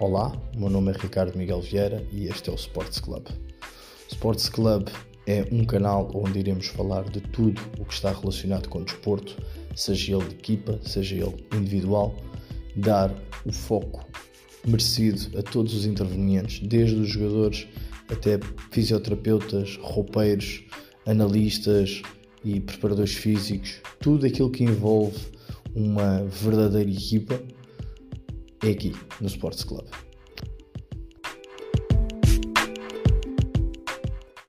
Olá, meu nome é Ricardo Miguel Vieira e este é o Sports Club. Sports Club é um canal onde iremos falar de tudo o que está relacionado com o desporto, seja ele de equipa, seja ele individual, dar o foco merecido a todos os intervenientes, desde os jogadores até fisioterapeutas, roupeiros, analistas e preparadores físicos, tudo aquilo que envolve uma verdadeira equipa é aqui no Sports Club.